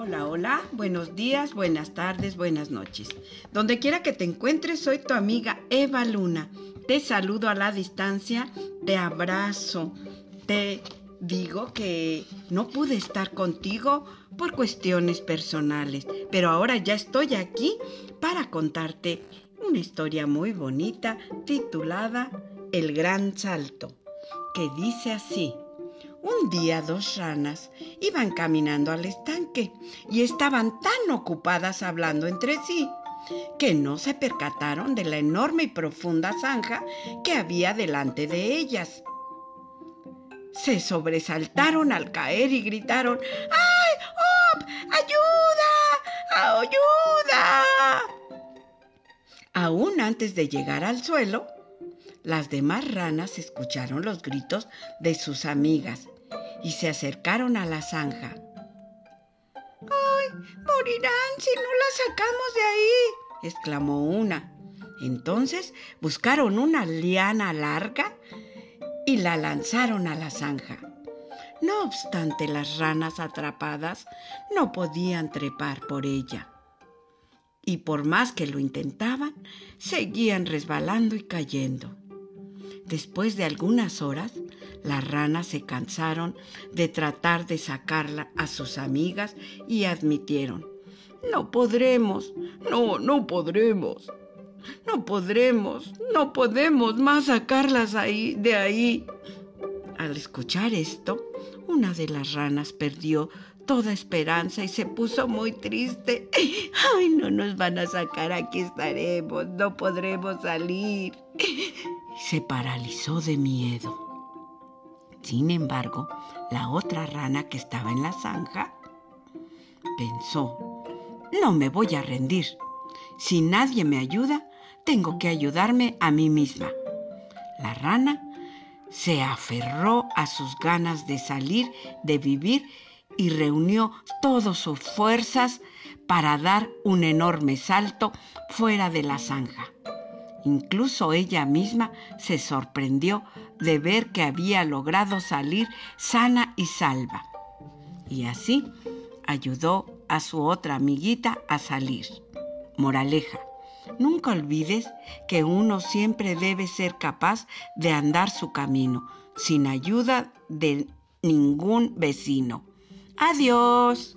Hola, hola, buenos días, buenas tardes, buenas noches. Donde quiera que te encuentres, soy tu amiga Eva Luna. Te saludo a la distancia, te abrazo, te digo que no pude estar contigo por cuestiones personales, pero ahora ya estoy aquí para contarte una historia muy bonita titulada El Gran Salto, que dice así. Un día dos ranas iban caminando al estanque y estaban tan ocupadas hablando entre sí que no se percataron de la enorme y profunda zanja que había delante de ellas. Se sobresaltaron al caer y gritaron ¡Ay! ¡Oh! ¡Ayuda! ¡Ayuda! Aún antes de llegar al suelo, las demás ranas escucharon los gritos de sus amigas y se acercaron a la zanja. ¡Ay! Morirán si no las sacamos de ahí, exclamó una. Entonces buscaron una liana larga y la lanzaron a la zanja. No obstante, las ranas atrapadas no podían trepar por ella. Y por más que lo intentaban, seguían resbalando y cayendo. Después de algunas horas, las ranas se cansaron de tratar de sacarla a sus amigas y admitieron, no podremos, no, no podremos, no podremos, no podemos más sacarlas ahí, de ahí. Al escuchar esto, una de las ranas perdió toda esperanza y se puso muy triste. Ay, no nos van a sacar, aquí estaremos, no podremos salir se paralizó de miedo. Sin embargo, la otra rana que estaba en la zanja pensó, no me voy a rendir. Si nadie me ayuda, tengo que ayudarme a mí misma. La rana se aferró a sus ganas de salir, de vivir, y reunió todas sus fuerzas para dar un enorme salto fuera de la zanja. Incluso ella misma se sorprendió de ver que había logrado salir sana y salva. Y así ayudó a su otra amiguita a salir. Moraleja, nunca olvides que uno siempre debe ser capaz de andar su camino sin ayuda de ningún vecino. Adiós.